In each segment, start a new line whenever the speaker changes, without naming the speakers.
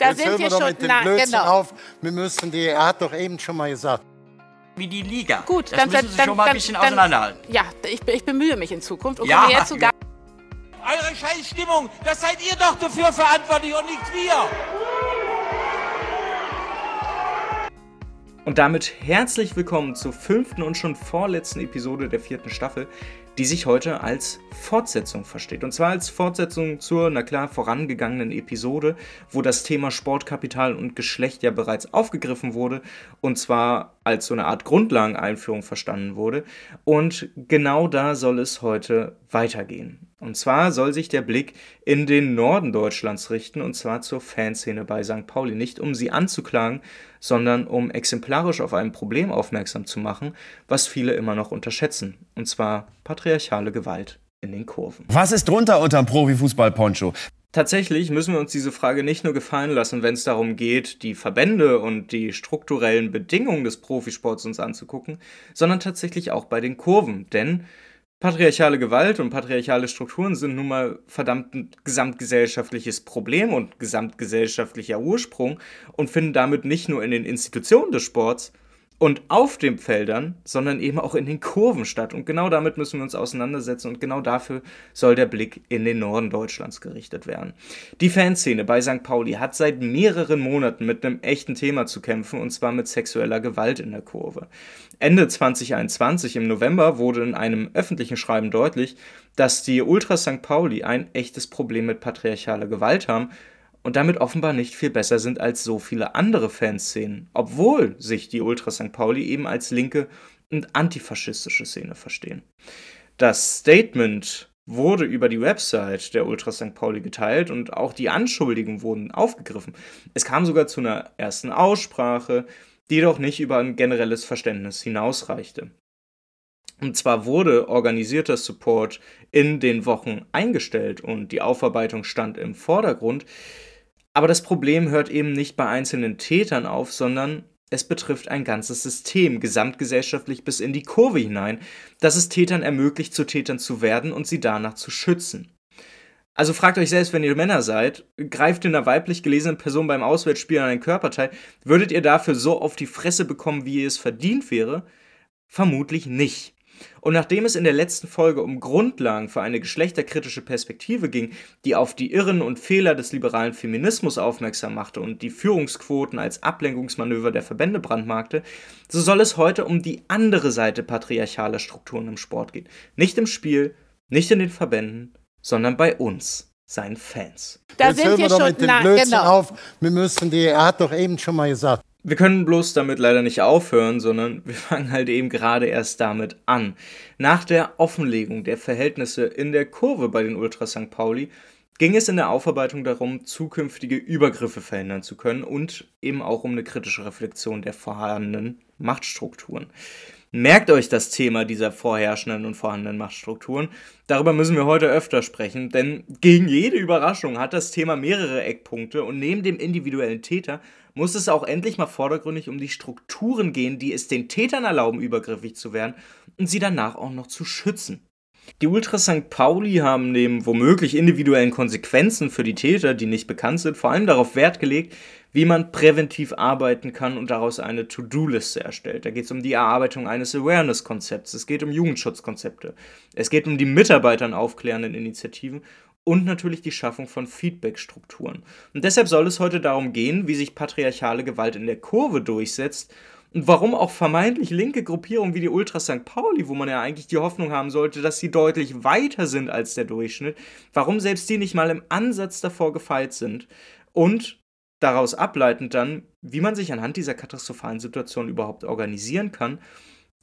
Da
Jetzt
sind
hören
wir
wir doch
schon
mit dem Blödsinn
genau.
auf. Wir müssen die, er hat doch eben schon mal gesagt.
wie die Liga.
Gut,
das
dann,
müssen Sie
dann,
schon mal ein
dann,
bisschen
dann,
auseinanderhalten.
Ja, ich, ich bemühe mich in Zukunft und
Ja.
komme jetzt zu gar
Eure Scheißstimmung, das seid ihr doch dafür verantwortlich und nicht wir.
Und damit herzlich willkommen zur fünften und schon vorletzten Episode der vierten Staffel, die sich heute als Fortsetzung versteht. Und zwar als Fortsetzung zur, na klar, vorangegangenen Episode, wo das Thema Sportkapital und Geschlecht ja bereits aufgegriffen wurde. Und zwar als so eine Art Grundlageneinführung verstanden wurde. Und genau da soll es heute weitergehen. Und zwar soll sich der Blick in den Norden Deutschlands richten, und zwar zur Fanszene bei St. Pauli. Nicht um sie anzuklagen, sondern um exemplarisch auf ein Problem aufmerksam zu machen, was viele immer noch unterschätzen. Und zwar patriarchale Gewalt in den Kurven.
Was ist drunter unterm Profifußball-Poncho?
Tatsächlich müssen wir uns diese Frage nicht nur gefallen lassen, wenn es darum geht, die Verbände und die strukturellen Bedingungen des Profisports uns anzugucken, sondern tatsächlich auch bei den Kurven. Denn patriarchale Gewalt und patriarchale Strukturen sind nun mal verdammt ein gesamtgesellschaftliches Problem und gesamtgesellschaftlicher Ursprung und finden damit nicht nur in den Institutionen des Sports, und auf den Feldern, sondern eben auch in den Kurven statt. Und genau damit müssen wir uns auseinandersetzen und genau dafür soll der Blick in den Norden Deutschlands gerichtet werden. Die Fanszene bei St. Pauli hat seit mehreren Monaten mit einem echten Thema zu kämpfen und zwar mit sexueller Gewalt in der Kurve. Ende 2021 im November wurde in einem öffentlichen Schreiben deutlich, dass die Ultras St. Pauli ein echtes Problem mit patriarchaler Gewalt haben und damit offenbar nicht viel besser sind als so viele andere Fanszenen, obwohl sich die Ultra St. Pauli eben als linke und antifaschistische Szene verstehen. Das Statement wurde über die Website der Ultra St. Pauli geteilt und auch die Anschuldigungen wurden aufgegriffen. Es kam sogar zu einer ersten Aussprache, die jedoch nicht über ein generelles Verständnis hinausreichte. Und zwar wurde organisierter Support in den Wochen eingestellt und die Aufarbeitung stand im Vordergrund, aber das Problem hört eben nicht bei einzelnen Tätern auf, sondern es betrifft ein ganzes System, gesamtgesellschaftlich bis in die Kurve hinein, das es Tätern ermöglicht, zu Tätern zu werden und sie danach zu schützen. Also fragt euch selbst, wenn ihr Männer seid, greift in einer weiblich gelesenen Person beim Auswärtsspiel an ein Körperteil, würdet ihr dafür so auf die Fresse bekommen, wie ihr es verdient wäre? Vermutlich nicht. Und nachdem es in der letzten Folge um Grundlagen für eine geschlechterkritische Perspektive ging, die auf die Irren und Fehler des liberalen Feminismus aufmerksam machte und die Führungsquoten als Ablenkungsmanöver der Verbände brandmarkte, so soll es heute um die andere Seite patriarchaler Strukturen im Sport gehen. Nicht im Spiel, nicht in den Verbänden, sondern bei uns, seinen Fans.
Da
Jetzt
sind
hören
wir
wir doch
schon
mit dem
nah,
Blödsinn
genau.
auf. Wir müssen die, er hat doch eben schon mal gesagt.
Wir können bloß damit leider nicht aufhören, sondern wir fangen halt eben gerade erst damit an. Nach der Offenlegung der Verhältnisse in der Kurve bei den Ultras St. Pauli ging es in der Aufarbeitung darum, zukünftige Übergriffe verhindern zu können und eben auch um eine kritische Reflexion der vorhandenen Machtstrukturen. Merkt euch das Thema dieser vorherrschenden und vorhandenen Machtstrukturen. Darüber müssen wir heute öfter sprechen, denn gegen jede Überraschung hat das Thema mehrere Eckpunkte und neben dem individuellen Täter muss es auch endlich mal vordergründig um die Strukturen gehen, die es den Tätern erlauben, übergriffig zu werden und sie danach auch noch zu schützen. Die Ultras St. Pauli haben neben womöglich individuellen Konsequenzen für die Täter, die nicht bekannt sind, vor allem darauf Wert gelegt, wie man präventiv arbeiten kann und daraus eine To-Do-Liste erstellt. Da geht es um die Erarbeitung eines Awareness-Konzepts, es geht um Jugendschutzkonzepte, es geht um die Mitarbeitern aufklärenden Initiativen und natürlich die Schaffung von Feedback-Strukturen. Und deshalb soll es heute darum gehen, wie sich patriarchale Gewalt in der Kurve durchsetzt und warum auch vermeintlich linke Gruppierungen wie die Ultras St. Pauli, wo man ja eigentlich die Hoffnung haben sollte, dass sie deutlich weiter sind als der Durchschnitt, warum selbst die nicht mal im Ansatz davor gefeit sind und daraus ableitend dann, wie man sich anhand dieser katastrophalen Situation überhaupt organisieren kann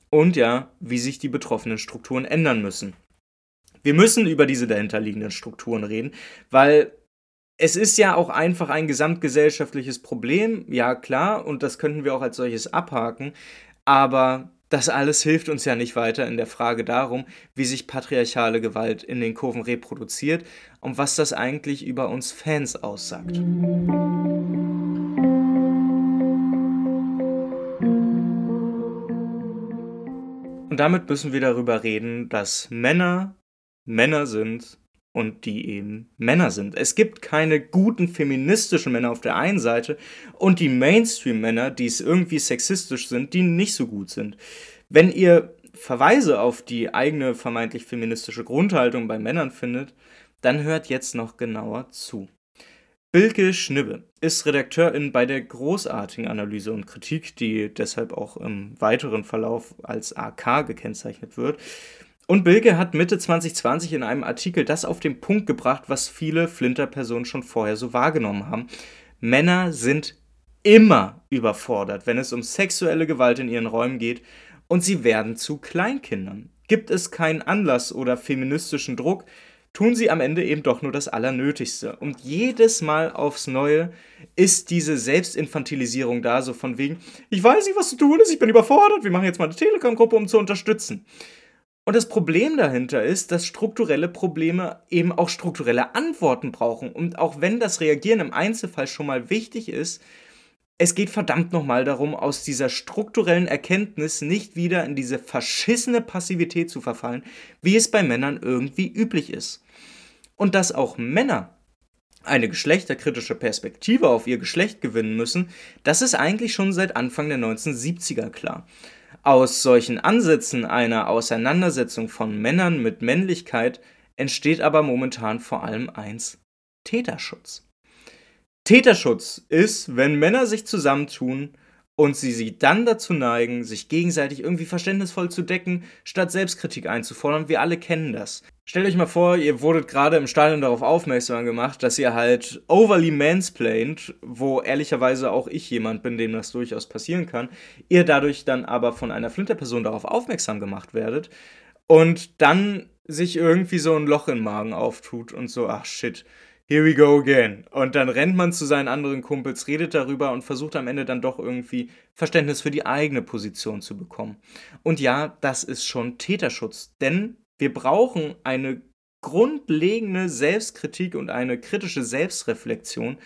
und ja, wie sich die betroffenen Strukturen ändern müssen. Wir müssen über diese dahinterliegenden Strukturen reden, weil es ist ja auch einfach ein gesamtgesellschaftliches Problem, ja klar, und das könnten wir auch als solches abhaken, aber das alles hilft uns ja nicht weiter in der Frage darum, wie sich patriarchale Gewalt in den Kurven reproduziert und was das eigentlich über uns Fans aussagt. Und damit müssen wir darüber reden, dass Männer Männer sind und die eben Männer sind. Es gibt keine guten feministischen Männer auf der einen Seite und die Mainstream-Männer, die es irgendwie sexistisch sind, die nicht so gut sind. Wenn ihr Verweise auf die eigene vermeintlich feministische Grundhaltung bei Männern findet, dann hört jetzt noch genauer zu. Bilke Schnibbe ist Redakteurin bei der großartigen Analyse und Kritik, die deshalb auch im weiteren Verlauf als AK gekennzeichnet wird. Und Bilke hat Mitte 2020 in einem Artikel das auf den Punkt gebracht, was viele Flinter-Personen schon vorher so wahrgenommen haben. Männer sind immer überfordert, wenn es um sexuelle Gewalt in ihren Räumen geht und sie werden zu Kleinkindern. Gibt es keinen Anlass oder feministischen Druck, tun sie am Ende eben doch nur das Allernötigste. Und jedes Mal aufs Neue ist diese Selbstinfantilisierung da, so von wegen, ich weiß nicht, was zu tun ist, ich bin überfordert, wir machen jetzt mal eine Telegram-Gruppe, um zu unterstützen. Und das Problem dahinter ist, dass strukturelle Probleme eben auch strukturelle Antworten brauchen. Und auch wenn das Reagieren im Einzelfall schon mal wichtig ist, es geht verdammt nochmal darum, aus dieser strukturellen Erkenntnis nicht wieder in diese verschissene Passivität zu verfallen, wie es bei Männern irgendwie üblich ist. Und dass auch Männer eine geschlechterkritische Perspektive auf ihr Geschlecht gewinnen müssen, das ist eigentlich schon seit Anfang der 1970er klar. Aus solchen Ansätzen einer Auseinandersetzung von Männern mit Männlichkeit entsteht aber momentan vor allem eins Täterschutz. Täterschutz ist, wenn Männer sich zusammentun und sie sich dann dazu neigen, sich gegenseitig irgendwie verständnisvoll zu decken, statt Selbstkritik einzufordern. Wir alle kennen das. Stellt euch mal vor, ihr wurdet gerade im Stadion darauf aufmerksam gemacht, dass ihr halt overly mansplained, wo ehrlicherweise auch ich jemand bin, dem das durchaus passieren kann, ihr dadurch dann aber von einer Flinterperson darauf aufmerksam gemacht werdet und dann sich irgendwie so ein Loch im Magen auftut und so, ach shit, here we go again. Und dann rennt man zu seinen anderen Kumpels, redet darüber und versucht am Ende dann doch irgendwie Verständnis für die eigene Position zu bekommen. Und ja, das ist schon Täterschutz, denn wir brauchen eine grundlegende Selbstkritik und eine kritische Selbstreflexion.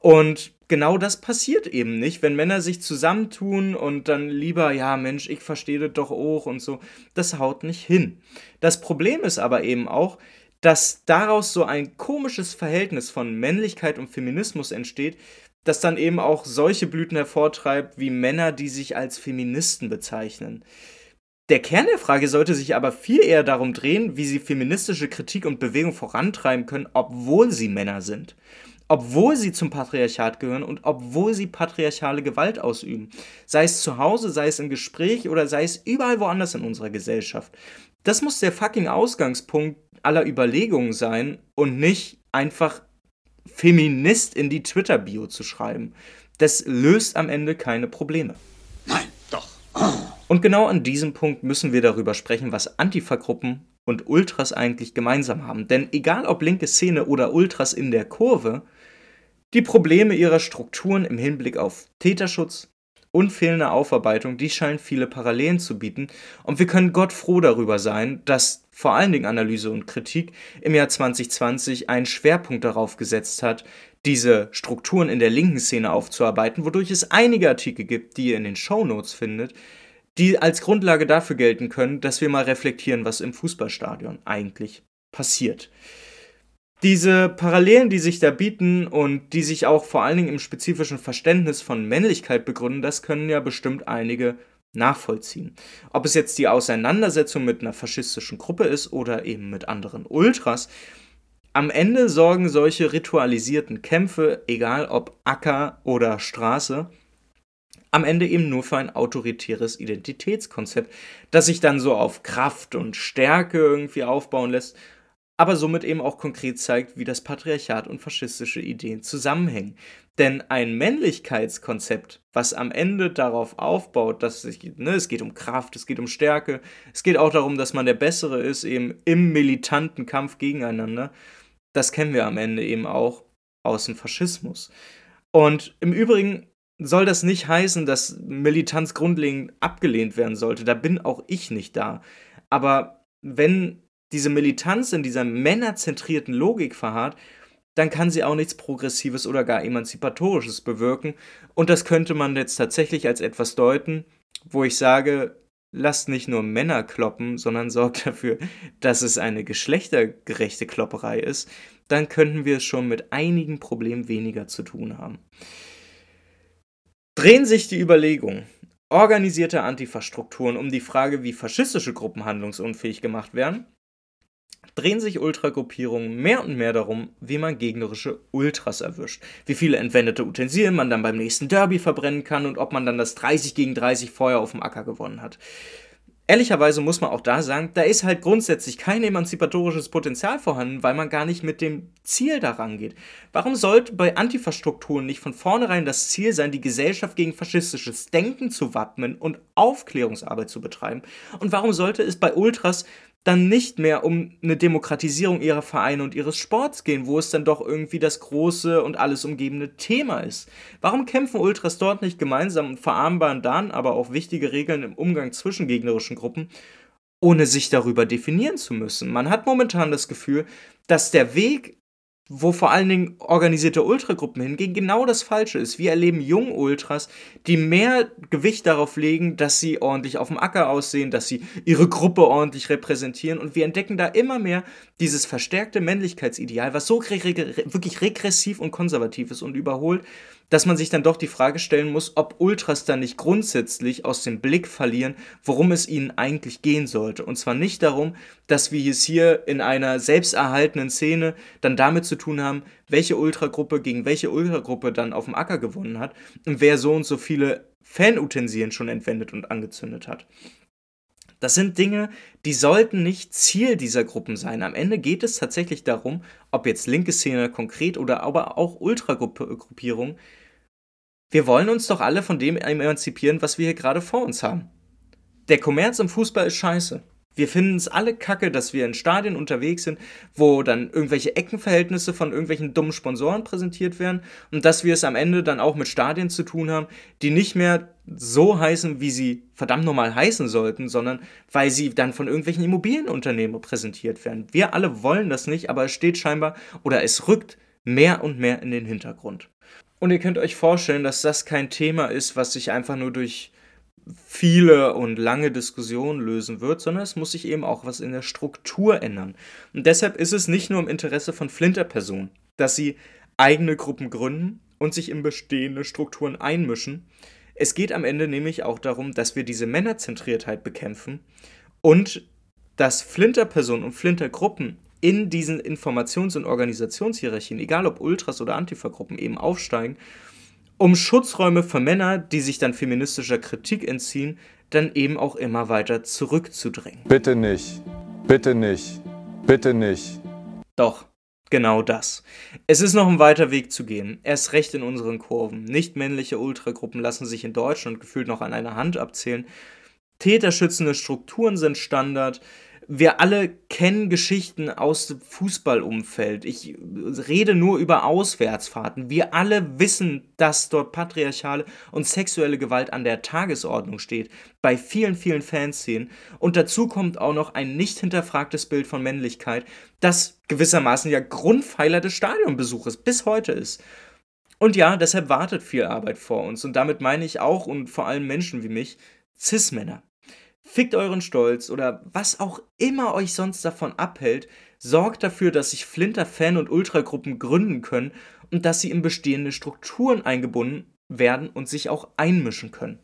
Und genau das passiert eben nicht, wenn Männer sich zusammentun und dann lieber, ja Mensch, ich verstehe das doch auch und so. Das haut nicht hin. Das Problem ist aber eben auch, dass daraus so ein komisches Verhältnis von Männlichkeit und Feminismus entsteht, das dann eben auch solche Blüten hervortreibt wie Männer, die sich als Feministen bezeichnen. Der Kern der Frage sollte sich aber viel eher darum drehen, wie sie feministische Kritik und Bewegung vorantreiben können, obwohl sie Männer sind. Obwohl sie zum Patriarchat gehören und obwohl sie patriarchale Gewalt ausüben. Sei es zu Hause, sei es im Gespräch oder sei es überall woanders in unserer Gesellschaft. Das muss der fucking Ausgangspunkt aller Überlegungen sein und nicht einfach Feminist in die Twitter-Bio zu schreiben. Das löst am Ende keine Probleme.
Nein, doch.
Und genau an diesem Punkt müssen wir darüber sprechen, was Antifa-Gruppen und Ultras eigentlich gemeinsam haben. Denn egal ob linke Szene oder Ultras in der Kurve, die Probleme ihrer Strukturen im Hinblick auf Täterschutz und fehlende Aufarbeitung, die scheinen viele Parallelen zu bieten. Und wir können Gott froh darüber sein, dass vor allen Dingen Analyse und Kritik im Jahr 2020 einen Schwerpunkt darauf gesetzt hat, diese Strukturen in der linken Szene aufzuarbeiten, wodurch es einige Artikel gibt, die ihr in den Show Notes findet, die als Grundlage dafür gelten können, dass wir mal reflektieren, was im Fußballstadion eigentlich passiert. Diese Parallelen, die sich da bieten und die sich auch vor allen Dingen im spezifischen Verständnis von Männlichkeit begründen, das können ja bestimmt einige nachvollziehen. Ob es jetzt die Auseinandersetzung mit einer faschistischen Gruppe ist oder eben mit anderen Ultras, am Ende sorgen solche ritualisierten Kämpfe, egal ob Acker oder Straße, am Ende eben nur für ein autoritäres Identitätskonzept, das sich dann so auf Kraft und Stärke irgendwie aufbauen lässt, aber somit eben auch konkret zeigt, wie das Patriarchat und faschistische Ideen zusammenhängen. Denn ein Männlichkeitskonzept, was am Ende darauf aufbaut, dass sich, ne, es geht um Kraft, es geht um Stärke, es geht auch darum, dass man der Bessere ist, eben im militanten Kampf gegeneinander, das kennen wir am Ende eben auch aus dem Faschismus. Und im Übrigen soll das nicht heißen, dass Militanz grundlegend abgelehnt werden sollte. Da bin auch ich nicht da. Aber wenn diese Militanz in dieser männerzentrierten Logik verharrt, dann kann sie auch nichts Progressives oder gar Emanzipatorisches bewirken. Und das könnte man jetzt tatsächlich als etwas deuten, wo ich sage, lasst nicht nur Männer kloppen, sondern sorgt dafür, dass es eine geschlechtergerechte Klopperei ist, dann könnten wir es schon mit einigen Problemen weniger zu tun haben. Drehen sich die Überlegungen organisierter Antifa-Strukturen um die Frage, wie faschistische Gruppen handlungsunfähig gemacht werden, drehen sich Ultragruppierungen mehr und mehr darum, wie man gegnerische Ultras erwischt, wie viele entwendete Utensilien man dann beim nächsten Derby verbrennen kann und ob man dann das 30 gegen 30 Feuer auf dem Acker gewonnen hat. Ehrlicherweise muss man auch da sagen, da ist halt grundsätzlich kein emanzipatorisches Potenzial vorhanden, weil man gar nicht mit dem Ziel daran geht. Warum sollte bei Antifa-Strukturen nicht von vornherein das Ziel sein, die Gesellschaft gegen faschistisches Denken zu wappnen und Aufklärungsarbeit zu betreiben? Und warum sollte es bei Ultras dann nicht mehr um eine Demokratisierung ihrer Vereine und ihres Sports gehen, wo es dann doch irgendwie das große und alles umgebende Thema ist. Warum kämpfen Ultras dort nicht gemeinsam und verarmbaren dann aber auch wichtige Regeln im Umgang zwischen gegnerischen Gruppen, ohne sich darüber definieren zu müssen? Man hat momentan das Gefühl, dass der Weg wo vor allen Dingen organisierte Ultragruppen hingehen, genau das Falsche ist. Wir erleben junge Ultras, die mehr Gewicht darauf legen, dass sie ordentlich auf dem Acker aussehen, dass sie ihre Gruppe ordentlich repräsentieren und wir entdecken da immer mehr dieses verstärkte Männlichkeitsideal, was so wirklich regressiv und konservativ ist und überholt, dass man sich dann doch die Frage stellen muss, ob Ultras dann nicht grundsätzlich aus dem Blick verlieren, worum es ihnen eigentlich gehen sollte. Und zwar nicht darum, dass wir es hier in einer selbsterhaltenen Szene dann damit zu tun haben, welche Ultragruppe gegen welche Ultragruppe dann auf dem Acker gewonnen hat und wer so und so viele Fanutensilien schon entwendet und angezündet hat. Das sind Dinge, die sollten nicht Ziel dieser Gruppen sein. Am Ende geht es tatsächlich darum, ob jetzt linke Szene konkret oder aber auch Ultragruppierungen, wir wollen uns doch alle von dem emanzipieren, was wir hier gerade vor uns haben. Der Kommerz im Fußball ist scheiße. Wir finden es alle kacke, dass wir in Stadien unterwegs sind, wo dann irgendwelche Eckenverhältnisse von irgendwelchen dummen Sponsoren präsentiert werden und dass wir es am Ende dann auch mit Stadien zu tun haben, die nicht mehr so heißen, wie sie verdammt normal heißen sollten, sondern weil sie dann von irgendwelchen Immobilienunternehmen präsentiert werden. Wir alle wollen das nicht, aber es steht scheinbar oder es rückt mehr und mehr in den Hintergrund. Und ihr könnt euch vorstellen, dass das kein Thema ist, was sich einfach nur durch viele und lange Diskussionen lösen wird, sondern es muss sich eben auch was in der Struktur ändern. Und deshalb ist es nicht nur im Interesse von Flinterpersonen, dass sie eigene Gruppen gründen und sich in bestehende Strukturen einmischen. Es geht am Ende nämlich auch darum, dass wir diese Männerzentriertheit bekämpfen und dass Flinterpersonen und Flintergruppen in diesen Informations- und Organisationshierarchien, egal ob Ultras oder Antifa-Gruppen, eben aufsteigen, um Schutzräume für Männer, die sich dann feministischer Kritik entziehen, dann eben auch immer weiter zurückzudrängen.
Bitte nicht, bitte nicht, bitte nicht.
Doch, genau das. Es ist noch ein weiter Weg zu gehen, erst recht in unseren Kurven. Nicht männliche Ultragruppen lassen sich in Deutschland gefühlt noch an einer Hand abzählen. Täterschützende Strukturen sind Standard wir alle kennen Geschichten aus dem Fußballumfeld. Ich rede nur über Auswärtsfahrten. Wir alle wissen, dass dort patriarchale und sexuelle Gewalt an der Tagesordnung steht. Bei vielen, vielen Fanszenen. Und dazu kommt auch noch ein nicht hinterfragtes Bild von Männlichkeit, das gewissermaßen ja Grundpfeiler des Stadionbesuches bis heute ist. Und ja, deshalb wartet viel Arbeit vor uns. Und damit meine ich auch und vor allem Menschen wie mich, Cis-Männer. Fickt euren Stolz oder was auch immer euch sonst davon abhält, sorgt dafür, dass sich Flinter-Fan- und Ultragruppen gründen können und dass sie in bestehende Strukturen eingebunden werden und sich auch einmischen können.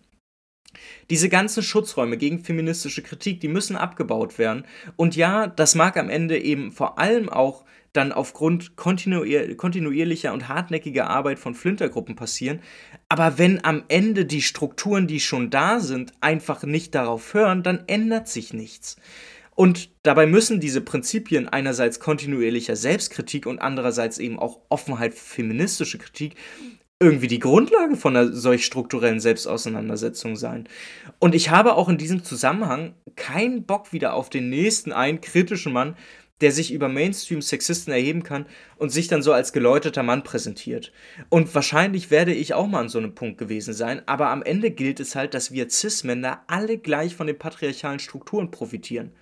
Diese ganzen Schutzräume gegen feministische Kritik, die müssen abgebaut werden. Und ja, das mag am Ende eben vor allem auch dann aufgrund kontinuier kontinuierlicher und hartnäckiger Arbeit von Flintergruppen passieren. Aber wenn am Ende die Strukturen, die schon da sind, einfach nicht darauf hören, dann ändert sich nichts. Und dabei müssen diese Prinzipien einerseits kontinuierlicher Selbstkritik und andererseits eben auch Offenheit feministische Kritik irgendwie die Grundlage von einer solch strukturellen Selbstauseinandersetzung sein. Und ich habe auch in diesem Zusammenhang keinen Bock wieder auf den nächsten einen kritischen Mann, der sich über Mainstream-Sexisten erheben kann und sich dann so als geläuterter Mann präsentiert. Und wahrscheinlich werde ich auch mal an so einem Punkt gewesen sein, aber am Ende gilt es halt, dass wir Cis-Männer alle gleich von den patriarchalen Strukturen profitieren.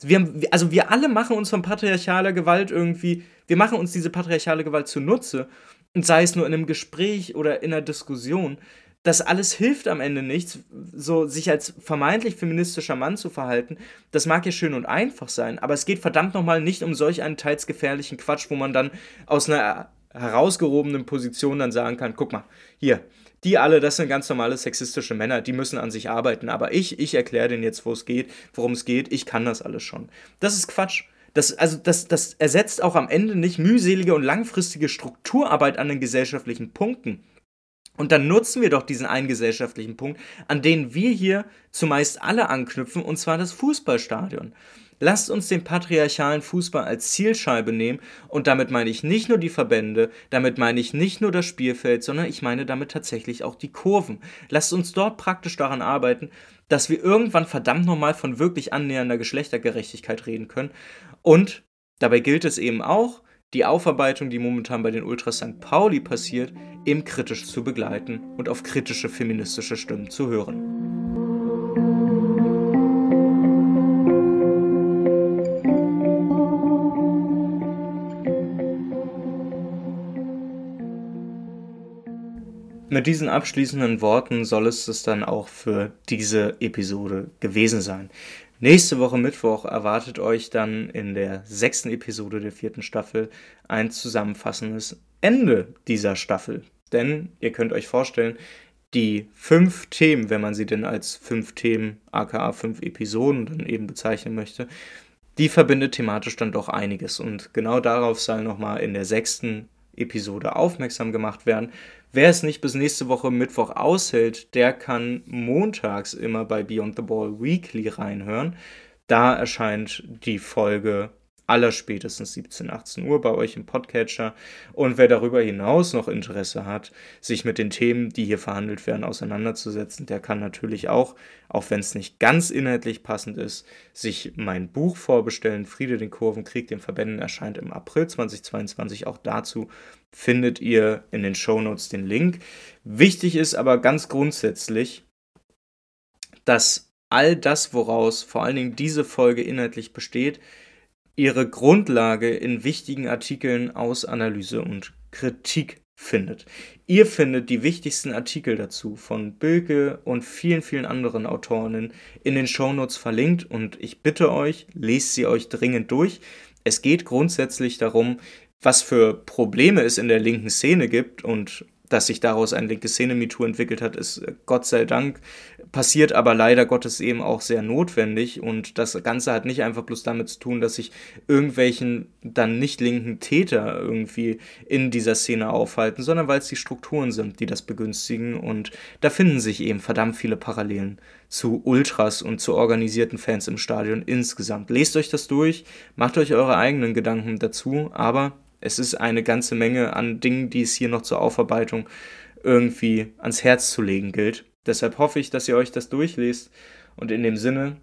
Wir haben, also wir alle machen uns von patriarchaler Gewalt irgendwie, wir machen uns diese patriarchale Gewalt zunutze und sei es nur in einem Gespräch oder in einer Diskussion, das alles hilft am Ende nichts, so sich als vermeintlich feministischer Mann zu verhalten. Das mag ja schön und einfach sein, aber es geht verdammt nochmal nicht um solch einen teils gefährlichen Quatsch, wo man dann aus einer herausgehobenen Position dann sagen kann, guck mal, hier, die alle, das sind ganz normale sexistische Männer, die müssen an sich arbeiten, aber ich, ich erkläre denen jetzt, wo es geht, worum es geht, ich kann das alles schon. Das ist Quatsch. Das, also das, das ersetzt auch am Ende nicht mühselige und langfristige Strukturarbeit an den gesellschaftlichen Punkten. Und dann nutzen wir doch diesen einen gesellschaftlichen Punkt, an den wir hier zumeist alle anknüpfen, und zwar das Fußballstadion. Lasst uns den patriarchalen Fußball als Zielscheibe nehmen und damit meine ich nicht nur die Verbände, damit meine ich nicht nur das Spielfeld, sondern ich meine damit tatsächlich auch die Kurven. Lasst uns dort praktisch daran arbeiten, dass wir irgendwann verdammt nochmal von wirklich annähernder Geschlechtergerechtigkeit reden können. Und dabei gilt es eben auch, die Aufarbeitung, die momentan bei den Ultras St. Pauli passiert, eben kritisch zu begleiten und auf kritische feministische Stimmen zu hören. Mit diesen abschließenden Worten soll es es dann auch für diese Episode gewesen sein. Nächste Woche Mittwoch erwartet euch dann in der sechsten Episode der vierten Staffel ein zusammenfassendes Ende dieser Staffel. Denn ihr könnt euch vorstellen, die fünf Themen, wenn man sie denn als fünf Themen, aka fünf Episoden dann eben bezeichnen möchte, die verbindet thematisch dann doch einiges. Und genau darauf soll nochmal in der sechsten Episode aufmerksam gemacht werden. Wer es nicht bis nächste Woche Mittwoch aushält, der kann montags immer bei Beyond the Ball Weekly reinhören. Da erscheint die Folge allerspätestens 17, 18 Uhr bei euch im Podcatcher. Und wer darüber hinaus noch Interesse hat, sich mit den Themen, die hier verhandelt werden, auseinanderzusetzen, der kann natürlich auch, auch wenn es nicht ganz inhaltlich passend ist, sich mein Buch vorbestellen. Friede den Kurven, Krieg den Verbänden erscheint im April 2022. Auch dazu findet ihr in den Shownotes den Link. Wichtig ist aber ganz grundsätzlich, dass all das, woraus vor allen Dingen diese Folge inhaltlich besteht, ihre Grundlage in wichtigen Artikeln aus Analyse und Kritik findet. Ihr findet die wichtigsten Artikel dazu von Bilke und vielen, vielen anderen Autorinnen in den Shownotes verlinkt und ich bitte euch, lest sie euch dringend durch. Es geht grundsätzlich darum, was für Probleme es in der linken Szene gibt und dass sich daraus ein linke Szene-MeToo entwickelt hat, ist Gott sei Dank passiert, aber leider Gottes eben auch sehr notwendig. Und das Ganze hat nicht einfach bloß damit zu tun, dass sich irgendwelchen dann nicht linken Täter irgendwie in dieser Szene aufhalten, sondern weil es die Strukturen sind, die das begünstigen. Und da finden sich eben verdammt viele Parallelen zu Ultras und zu organisierten Fans im Stadion insgesamt. Lest euch das durch, macht euch eure eigenen Gedanken dazu, aber es ist eine ganze Menge an Dingen, die es hier noch zur Aufarbeitung irgendwie ans Herz zu legen gilt. Deshalb hoffe ich, dass ihr euch das durchlest. Und in dem Sinne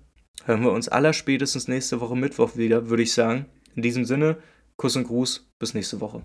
hören wir uns aller spätestens nächste Woche Mittwoch wieder, würde ich sagen. In diesem Sinne, Kuss und Gruß, bis nächste Woche.